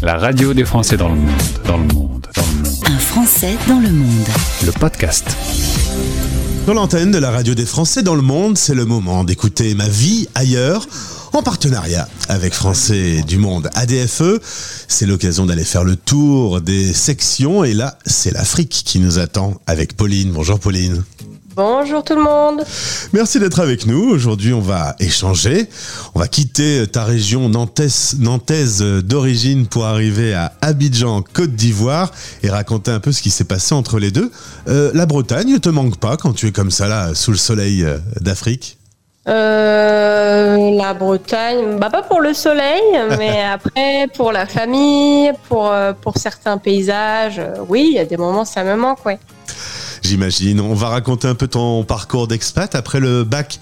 La radio des Français dans le monde, dans le monde, dans le monde. Un Français dans le monde. Le podcast. Sur l'antenne de la radio des Français dans le monde, c'est le moment d'écouter ma vie ailleurs en partenariat avec Français du Monde ADFE. C'est l'occasion d'aller faire le tour des sections et là, c'est l'Afrique qui nous attend avec Pauline. Bonjour Pauline. Bonjour tout le monde. Merci d'être avec nous. Aujourd'hui, on va échanger. On va quitter ta région nantaise, nantaise d'origine pour arriver à Abidjan, Côte d'Ivoire, et raconter un peu ce qui s'est passé entre les deux. Euh, la Bretagne ne te manque pas quand tu es comme ça là, sous le soleil euh, d'Afrique? Euh, la Bretagne, bah pas pour le soleil, mais après pour la famille, pour, pour certains paysages, oui, il y a des moments ça me manque, ouais j'imagine. On va raconter un peu ton parcours d'expat. Après le bac,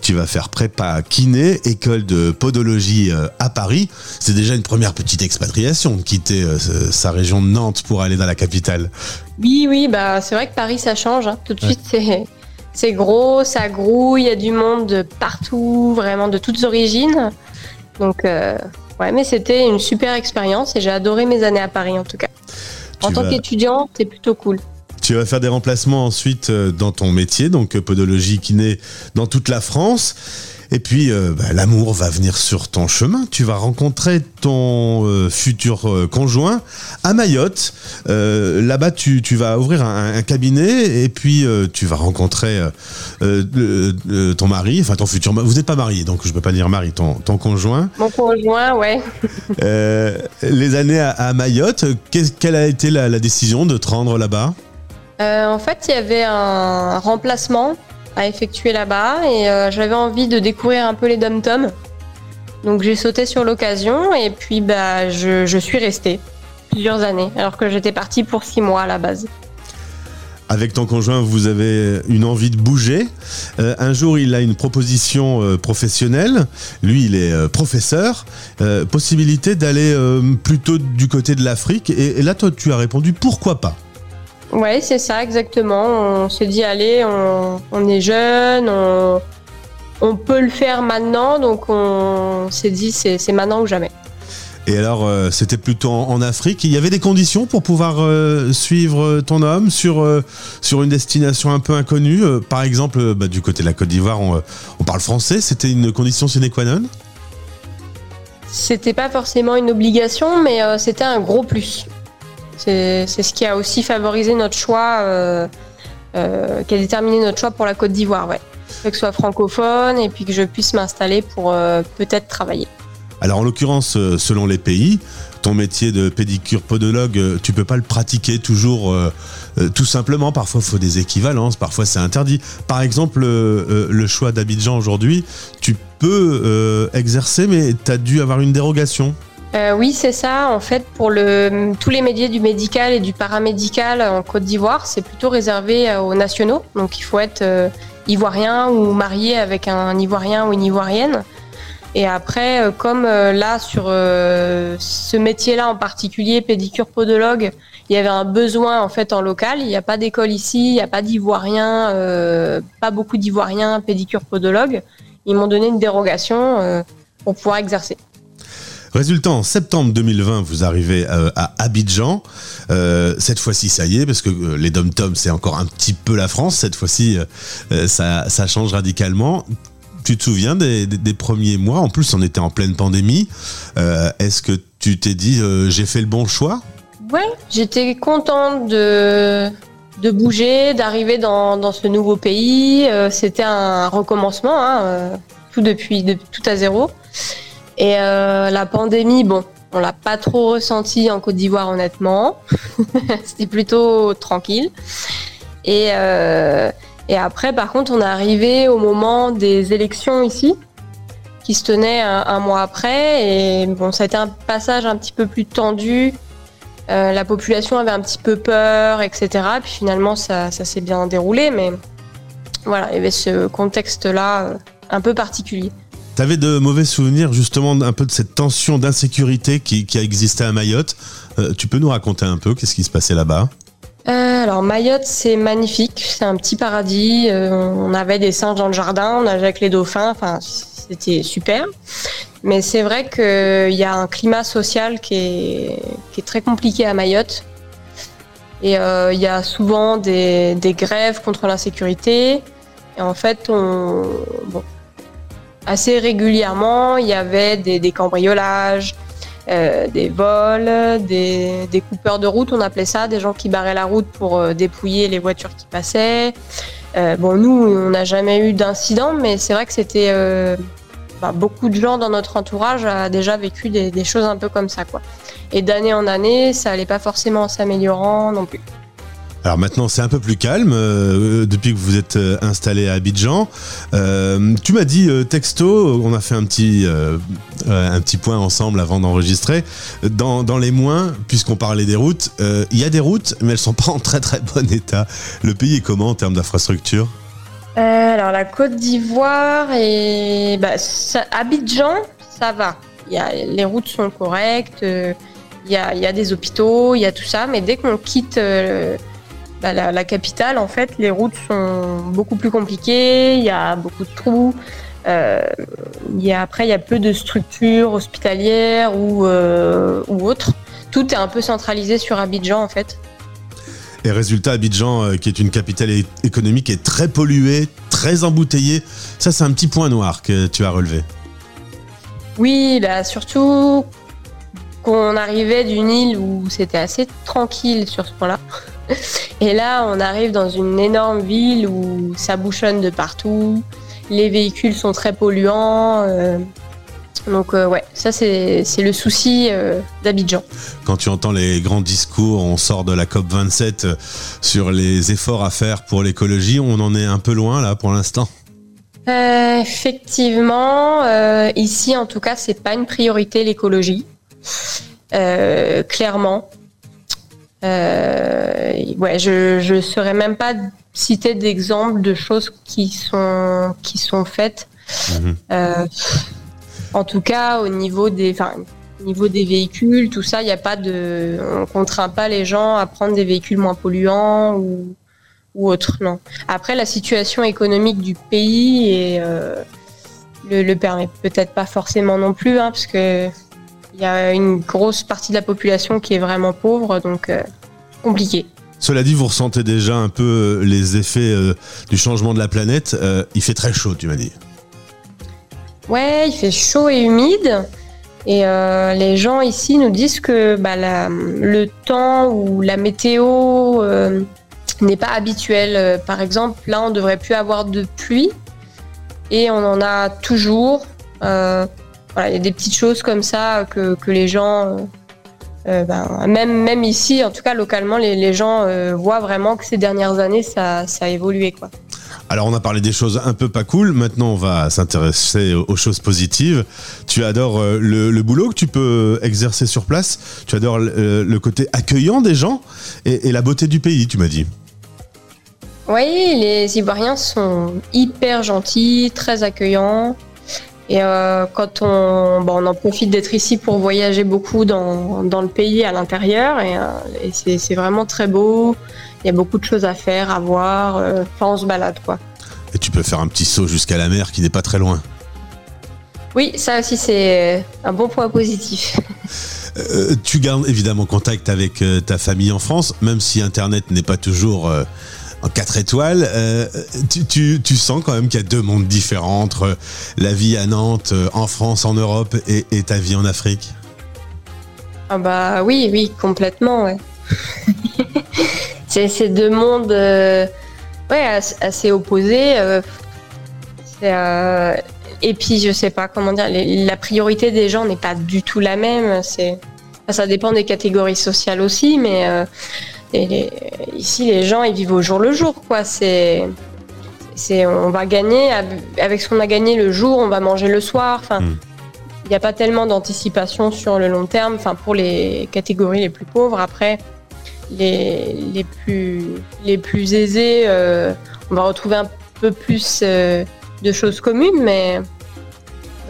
tu vas faire prépa kiné, école de podologie euh, à Paris. C'est déjà une première petite expatriation de quitter euh, sa région de Nantes pour aller dans la capitale. Oui, oui, bah c'est vrai que Paris ça change. Hein. Tout de suite, c'est c'est gros, ça grouille, il y a du monde de partout, vraiment de toutes origines. Donc, euh, ouais, mais c'était une super expérience et j'ai adoré mes années à Paris en tout cas. en tant qu'étudiant, c'est plutôt cool. Tu vas faire des remplacements ensuite euh, dans ton métier, donc euh, podologie kiné dans toute la France. Et puis, euh, bah, l'amour va venir sur ton chemin. Tu vas rencontrer ton futur conjoint à Mayotte. Là-bas, tu, vas ouvrir un, cabinet et puis tu vas rencontrer ton mari, enfin ton futur. Vous n'êtes pas marié, donc je ne peux pas dire mari, ton, ton conjoint. Mon conjoint, ouais. les années à, Mayotte, quelle a été la décision de te rendre là-bas? Euh, en fait, il y avait un remplacement à effectuer là-bas et euh, j'avais envie de découvrir un peu les dom-toms. Donc j'ai sauté sur l'occasion et puis bah, je, suis restée plusieurs années alors que j'étais partie pour six mois à la base. Avec ton conjoint, vous avez une envie de bouger. Euh, un jour, il a une proposition professionnelle. Lui, il est professeur. possibilité d'aller plutôt du côté de l'Afrique. et, là, toi, tu as répondu pourquoi pas? Ouais, c'est ça, exactement. On s'est dit, allez, on, est jeune, on, peut le faire maintenant, donc on s'est dit, c'est maintenant ou jamais. Et alors, euh, c'était plutôt en, Afrique. Il y avait des conditions pour pouvoir euh, suivre ton homme sur, euh, sur une destination un peu inconnue. par exemple, bah, du côté de la Côte d'Ivoire, on, on, parle français. C'était une condition sine qua non? C'était pas forcément une obligation, mais c'était un gros plus. C'est ce qui a aussi favorisé notre choix, euh, euh, qui a déterminé notre choix pour la Côte d'Ivoire, ouais. Que ce soit francophone et puis que je puisse m'installer pour euh, peut-être travailler. Alors en l'occurrence, selon les pays, ton métier de pédicure podologue, tu peux pas le pratiquer toujours tout simplement. Parfois, il faut des équivalences, parfois c'est interdit. Par exemple, le choix d'Abidjan aujourd'hui, tu peux exercer, mais tu as dû avoir une dérogation. Euh, oui, c'est ça. En fait, pour le, tous les métiers du médical et du paramédical en Côte d'Ivoire, c'est plutôt réservé euh, aux nationaux. Donc, il faut être euh, ivoirien ou marié avec un ivoirien ou une ivoirienne. Et après, comme là, sur ce métier-là en particulier, pédicure podologue, il y avait un besoin en fait en local. Il n'y a pas d'école ici, il n'y a pas d'ivoiriens, pas beaucoup d'ivoiriens pédicure podologue. Ils m'ont donné une dérogation pour pouvoir exercer. Résultat, en septembre 2020, vous arrivez euh, à Abidjan. Euh, cette fois-ci, ça y est, parce que euh, les dom-toms, c'est encore un petit peu la France. Cette fois-ci, ça, change radicalement. Tu te souviens des, premiers mois? En plus, on était en pleine pandémie. Est-ce que tu t'es dit, j'ai fait le bon choix? Ouais, j'étais contente de, de bouger, d'arriver dans, ce nouveau pays. C'était un recommencement, hein, tout depuis tout à zéro. Et euh, la pandémie, bon, on l'a pas trop ressenti en Côte d'Ivoire, honnêtement. C'était plutôt tranquille. Et, euh, et après, par contre, on est arrivé au moment des élections ici, qui se tenaient un, mois après. Et bon, ça a été un passage un petit peu plus tendu. Euh, la population avait un petit peu peur, etc. Puis finalement, ça, ça s'est bien déroulé. Mais voilà, il y avait ce contexte-là un peu particulier. T'avais de mauvais souvenirs justement un peu de cette tension d'insécurité qui, a existé à Mayotte. Euh, tu peux nous raconter un peu qu'est-ce qui se passait là-bas? Euh, alors Mayotte, c'est magnifique, c'est un petit paradis. Euh, on avait des singes dans le jardin, on nageait avec les dauphins. Enfin, c'était super. Mais c'est vrai qu'il y a un climat social qui est, très compliqué à Mayotte. Et il y a souvent des, des grèves contre l'insécurité. Et en fait, on, bon, assez régulièrement, il y avait des, cambriolages, euh, des vols, des, coupeurs de route, on appelait ça, des gens qui barraient la route pour euh, dépouiller les voitures qui passaient. Euh, bon, nous, on n'a jamais eu d'incident, mais c'est vrai que c'était bah, beaucoup de gens dans notre entourage a déjà vécu des, des choses un peu comme ça, quoi. Et d'année en année, ça allait pas forcément en s'améliorant non plus. Alors maintenant c'est un peu plus calme euh, depuis que vous êtes euh, installé à Abidjan. Euh, tu m'as dit texto, on a fait un petit un petit point ensemble avant d'enregistrer. Dans, dans les moins, puisqu'on parlait des routes, il y a des routes mais elles sont pas en très très bon état. Le pays est comment en termes d'infrastructure Alors la Côte d'Ivoire et bah, Abidjan, ça va. Y a, les routes sont correctes. Il y, a, y a des hôpitaux, il y a tout ça, mais dès qu'on quitte bah, la, la, capitale, en fait, les routes sont beaucoup plus compliquées, il y a beaucoup de trous. Euh, il y a, après, il y a peu de structures hospitalières ou, euh, ou autres. Tout est un peu centralisé sur Abidjan, en fait. Et résultat, Abidjan, euh, qui est une capitale économique, est très polluée, très embouteillée. Ça, c'est un petit point noir que tu as relevé. Oui, bah, surtout qu'on arrivait d'une île où c'était assez tranquille sur ce point-là. Et là, on arrive dans une énorme ville où ça bouchonne de partout. Les véhicules sont très polluants. Euh, donc euh, ouais, ça c'est le souci euh, d'Abidjan. Quand tu entends les grands discours, on sort de la COP 27 euh, sur les efforts à faire pour l'écologie, on en est un peu loin là pour l'instant. Effectivement, ici en tout cas, c'est pas une priorité l'écologie. clairement, euh, ouais, je je saurais même pas citer d'exemples de choses qui sont qui sont faites. Mmh. Euh, en tout cas, au niveau des, au niveau des véhicules, tout ça, il n'y a pas de, on contraint pas les gens à prendre des véhicules moins polluants ou ou autre. Non. Après, la situation économique du pays et euh, le, le permet peut-être pas forcément non plus, hein, parce que il y a une grosse partie de la population qui est vraiment pauvre, donc euh, compliqué. Cela dit, vous ressentez déjà un peu les effets euh, du changement de la planète. Euh, il fait très chaud, tu m'as dit. Ouais, il fait chaud et humide. Et euh, les gens ici nous disent que bah, le temps ou la météo euh, n'est pas habituel. Par exemple, là, on devrait plus avoir de pluie et on en a toujours. Euh, voilà, il y a des petites choses comme ça que les gens, euh, ben, même, même ici, en tout cas localement, les, les gens euh, voient vraiment que ces dernières années, ça, ça a évolué. Quoi. Alors on a parlé des choses un peu pas cool, maintenant on va s'intéresser aux choses positives. Tu adores euh, le, le, boulot que tu peux exercer sur place, tu adores le, le côté accueillant des gens et, et la beauté du pays, tu m'as dit. Oui, les Ivoiriens sont hyper gentils, très accueillants. Et euh, quand on, bon, on en profite d'être ici pour voyager beaucoup dans, dans le pays à l'intérieur, et, euh, et c'est vraiment très beau. Il y a beaucoup de choses à faire, à voir. Euh, enfin, on se balade, quoi. Et tu peux faire un petit saut jusqu'à la mer qui n'est pas très loin. Oui, ça aussi, c'est un bon point positif. Euh, tu gardes évidemment contact avec ta famille en France, même si Internet n'est pas toujours en 4 étoiles. Euh, tu, sens quand même qu'il y a deux mondes différents entre la vie à Nantes, en France, en Europe et, ta vie en Afrique Ah bah oui, oui, complètement, c'est ces deux mondes euh, ouais, assez, opposés. Euh, et puis, je sais pas comment dire, la priorité des gens n'est pas du tout la même. Ça dépend des catégories sociales aussi, mais euh, les, ici, les gens, ils vivent au jour le jour, quoi. C'est, c'est, on va gagner avec ce qu'on a gagné le jour, on va manger le soir. Enfin, mm. il n'y a pas tellement d'anticipation sur le long terme. Enfin, pour les catégories les plus pauvres, après, les, les plus les plus aisés, euh, on va retrouver un peu plus. Euh, de choses communes, mais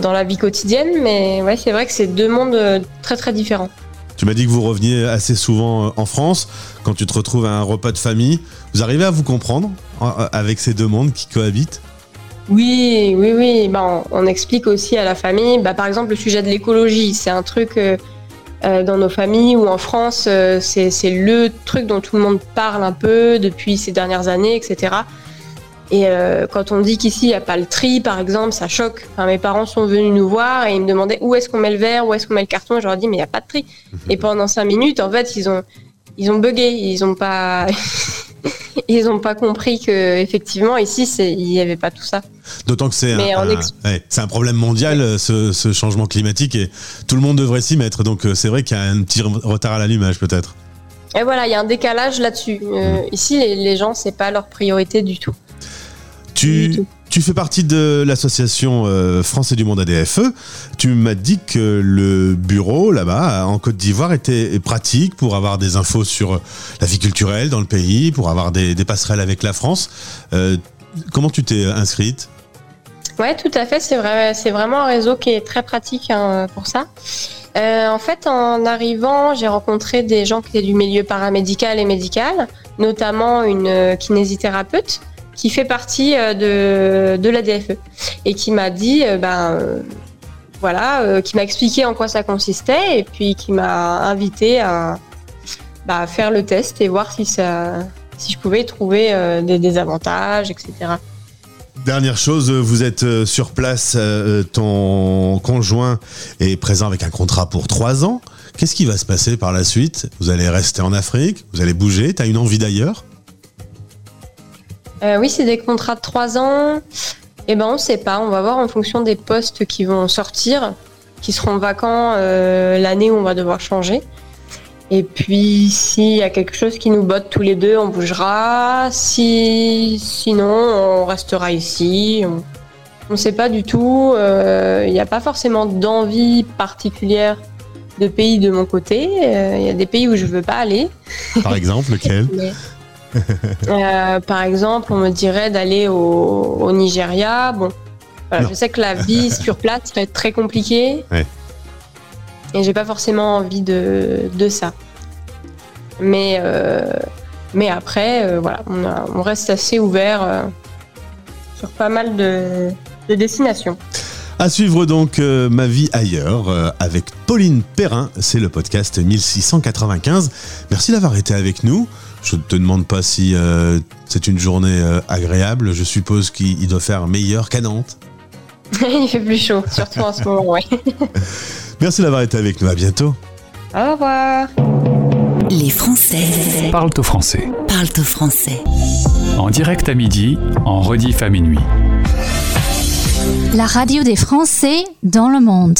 dans la vie quotidienne. Mais ouais, c'est vrai que c'est deux mondes très très différents. Tu m'as dit que vous reveniez assez souvent en France. Quand tu te retrouves à un repas de famille, vous arrivez à vous comprendre avec ces deux mondes qui cohabitent? Oui, oui, oui. Bah, on, explique aussi à la famille. Bah, par exemple, le sujet de l'écologie, c'est un truc euh, euh, dans nos familles ou en France, euh, c'est le truc dont tout le monde parle un peu depuis ces dernières années, etc. Et euh, quand on dit qu'ici il n'y a pas le tri, par exemple, ça choque. Enfin, mes parents sont venus nous voir et ils me demandaient où est-ce qu'on met le verre, où est-ce qu'on met le carton? Je leur dis mais il n'y a pas de tri. Et pendant cinq minutes, en fait, ils ont ils ont bugué, ils ont pas ils ont pas compris que effectivement ici il n'y avait pas tout ça. D'autant que c'est un, ouais, problème mondial, ce, ce changement climatique, et tout le monde devrait s'y mettre. Donc euh, c'est vrai qu'il y a un petit re- retard à l'allumage peut-être. Et voilà, il y a un décalage là-dessus. Euh, Ici, les, les gens, c'est pas leur priorité du tout. Tu, fais partie de l'association euh, Français du Monde ADFE. Tu m'as dit que le bureau là-bas, en Côte d'Ivoire, était pratique pour avoir des infos sur la vie culturelle dans le pays, pour avoir des, des passerelles avec la France. Euh, comment tu t'es inscrite? Ouais, tout à fait. C'est vrai, c'est vraiment un réseau qui est très pratique hein, pour ça. Euh, en fait, en arrivant, j'ai rencontré des gens qui étaient du milieu paramédical et médical, notamment une kinésithérapeute qui fait partie euh, de, de l'ADFE et qui m'a dit, euh, ben euh, voilà, qui m'a expliqué en quoi ça consistait et puis qui m'a invité à bah, faire le test et voir si ça, si je pouvais trouver des, des avantages, etc. Dernière chose, vous êtes sur place, ton conjoint est présent avec un contrat pour trois ans. Qu'est-ce qui va se passer par la suite? Vous allez rester en Afrique? Vous allez bouger? T'as une envie d'ailleurs? Euh, oui, c'est des contrats de trois ans. Eh ben, on sait pas. On va voir en fonction des postes qui vont sortir, qui seront vacants euh, l'année où on va devoir changer. Et puis, s'il y a quelque chose qui nous botte tous les deux, on bougera. Si, sinon, on restera ici. On ne sait pas du tout. Euh, Il n'y a pas forcément d'envie particulière de pays de mon côté. Euh, Il y a des pays où je veux pas aller. Par exemple, lequel? Euh, par exemple, on me dirait d'aller au, au Nigeria. Bon, voilà, je sais que la vie sur place va être très compliquée. Ouais. Et j'ai pas forcément envie de, de ça. Mais, euh, mais après, euh, voilà, on, a- on reste assez ouvert sur pas mal de, de destinations. À suivre donc euh, Ma vie ailleurs euh, avec Pauline Perrin, c'est le podcast 1695. Merci d'avoir été avec nous. Je ne te demande pas si euh, c'est une journée euh, agréable, je suppose qu'il il doit faire meilleur qu'à Nantes. Il fait plus chaud, surtout en ce moment, ouais. Merci d'avoir été avec nous, à bientôt. Au revoir. Les Français Parle au français. parlent au français. En direct à midi, en rediff à minuit. La radio des Français dans le monde.